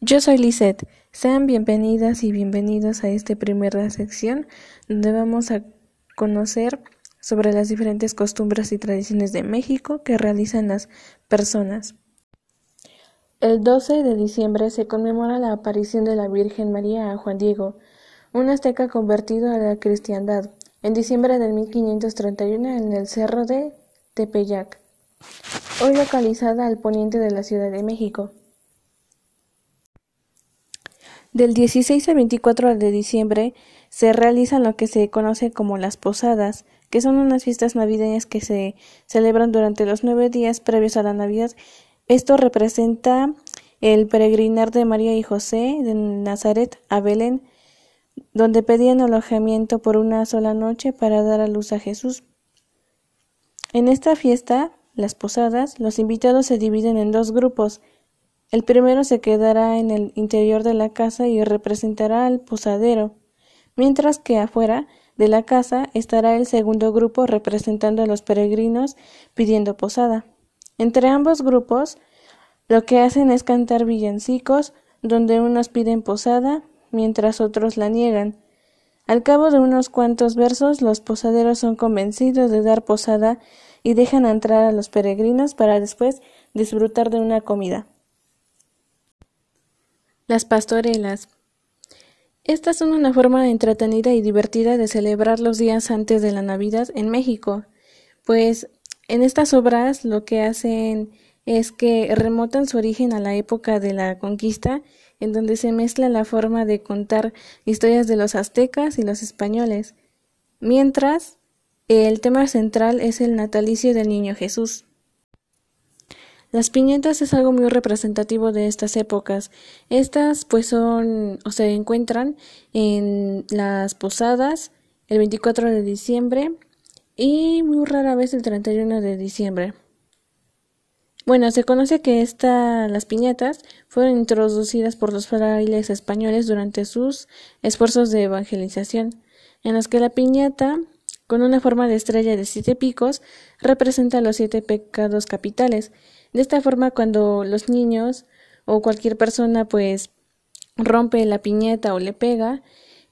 Yo soy Lisette. Sean bienvenidas y bienvenidos a esta primera sección donde vamos a conocer sobre las diferentes costumbres y tradiciones de México que realizan las personas. El 12 de diciembre se conmemora la aparición de la Virgen María a Juan Diego, un azteca convertido a la cristiandad, en diciembre de 1531 en el cerro de Tepeyac, hoy localizada al poniente de la Ciudad de México. Del 16 al 24 de diciembre se realizan lo que se conoce como las posadas, que son unas fiestas navideñas que se celebran durante los nueve días previos a la Navidad. Esto representa el peregrinar de María y José de Nazaret a Belén, donde pedían alojamiento por una sola noche para dar a luz a Jesús. En esta fiesta, las posadas, los invitados se dividen en dos grupos, el primero se quedará en el interior de la casa y representará al posadero, mientras que afuera de la casa estará el segundo grupo representando a los peregrinos pidiendo posada. Entre ambos grupos lo que hacen es cantar villancicos donde unos piden posada mientras otros la niegan. Al cabo de unos cuantos versos los posaderos son convencidos de dar posada y dejan entrar a los peregrinos para después disfrutar de una comida. Las pastorelas. Estas son una forma entretenida y divertida de celebrar los días antes de la Navidad en México, pues en estas obras lo que hacen es que remotan su origen a la época de la conquista, en donde se mezcla la forma de contar historias de los aztecas y los españoles, mientras el tema central es el natalicio del niño Jesús. Las piñatas es algo muy representativo de estas épocas. Estas pues son o se encuentran en las posadas el 24 de diciembre y muy rara vez el 31 de diciembre. Bueno, se conoce que esta, las piñatas fueron introducidas por los frailes españoles durante sus esfuerzos de evangelización, en los que la piñata, con una forma de estrella de siete picos, representa los siete pecados capitales, de esta forma, cuando los niños o cualquier persona pues rompe la piñata o le pega,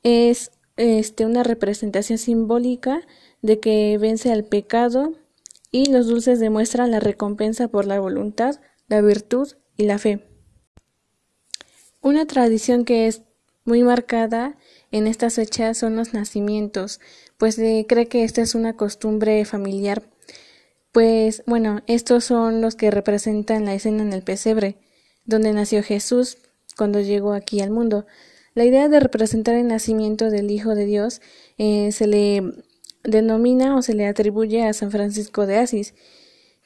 es este, una representación simbólica de que vence al pecado y los dulces demuestran la recompensa por la voluntad, la virtud y la fe. Una tradición que es muy marcada en estas fechas son los nacimientos, pues se cree que esta es una costumbre familiar pues bueno, estos son los que representan la escena en el pesebre, donde nació Jesús cuando llegó aquí al mundo. La idea de representar el nacimiento del Hijo de Dios eh, se le denomina o se le atribuye a San Francisco de Asís,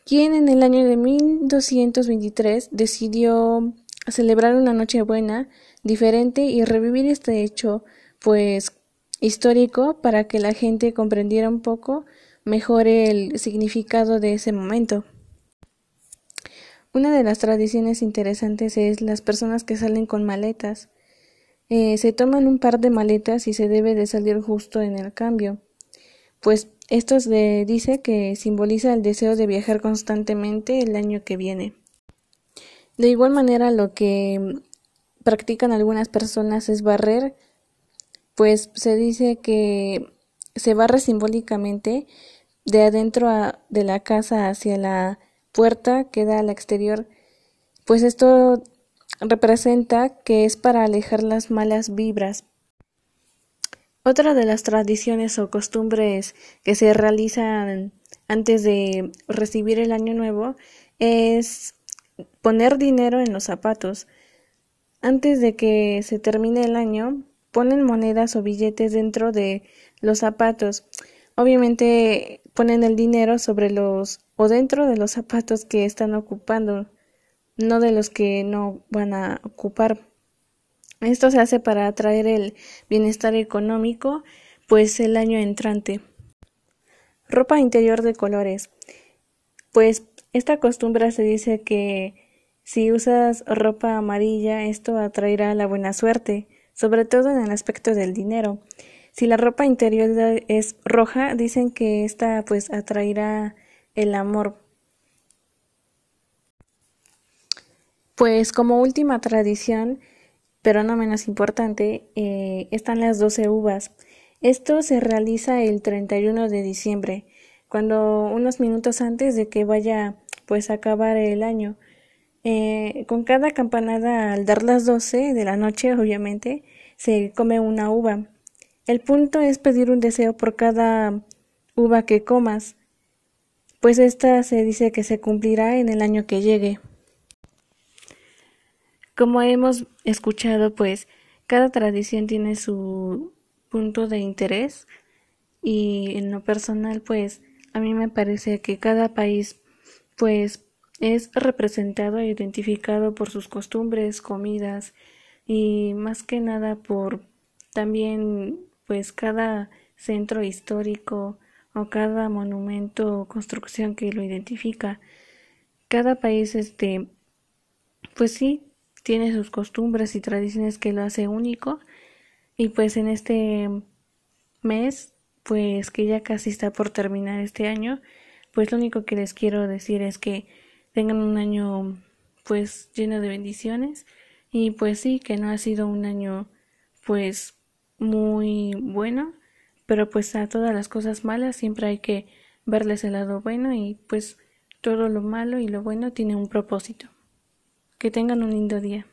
quien en el año de 1223 decidió celebrar una Nochebuena diferente y revivir este hecho, pues histórico, para que la gente comprendiera un poco mejore el significado de ese momento. Una de las tradiciones interesantes es las personas que salen con maletas. Eh, se toman un par de maletas y se debe de salir justo en el cambio, pues esto se dice que simboliza el deseo de viajar constantemente el año que viene. De igual manera, lo que practican algunas personas es barrer, pues se dice que se barre simbólicamente de adentro de la casa hacia la puerta que da al exterior, pues esto representa que es para alejar las malas vibras. Otra de las tradiciones o costumbres que se realizan antes de recibir el año nuevo es poner dinero en los zapatos. Antes de que se termine el año, ponen monedas o billetes dentro de los zapatos. Obviamente ponen el dinero sobre los o dentro de los zapatos que están ocupando, no de los que no van a ocupar. Esto se hace para atraer el bienestar económico, pues el año entrante. Ropa interior de colores. Pues esta costumbre se dice que si usas ropa amarilla, esto atraerá la buena suerte, sobre todo en el aspecto del dinero. Si la ropa interior es roja, dicen que esta pues atraerá el amor. Pues como última tradición, pero no menos importante, eh, están las 12 uvas. Esto se realiza el 31 de diciembre, cuando unos minutos antes de que vaya pues a acabar el año. Eh, con cada campanada al dar las 12 de la noche, obviamente, se come una uva. El punto es pedir un deseo por cada uva que comas, pues esta se dice que se cumplirá en el año que llegue. Como hemos escuchado, pues cada tradición tiene su punto de interés y en lo personal, pues a mí me parece que cada país, pues es representado e identificado por sus costumbres, comidas y más que nada por también pues cada centro histórico o cada monumento o construcción que lo identifica. Cada país este pues sí tiene sus costumbres y tradiciones que lo hace único y pues en este mes pues que ya casi está por terminar este año pues lo único que les quiero decir es que tengan un año pues lleno de bendiciones y pues sí que no ha sido un año pues muy bueno pero pues a todas las cosas malas siempre hay que verles el lado bueno y pues todo lo malo y lo bueno tiene un propósito. Que tengan un lindo día.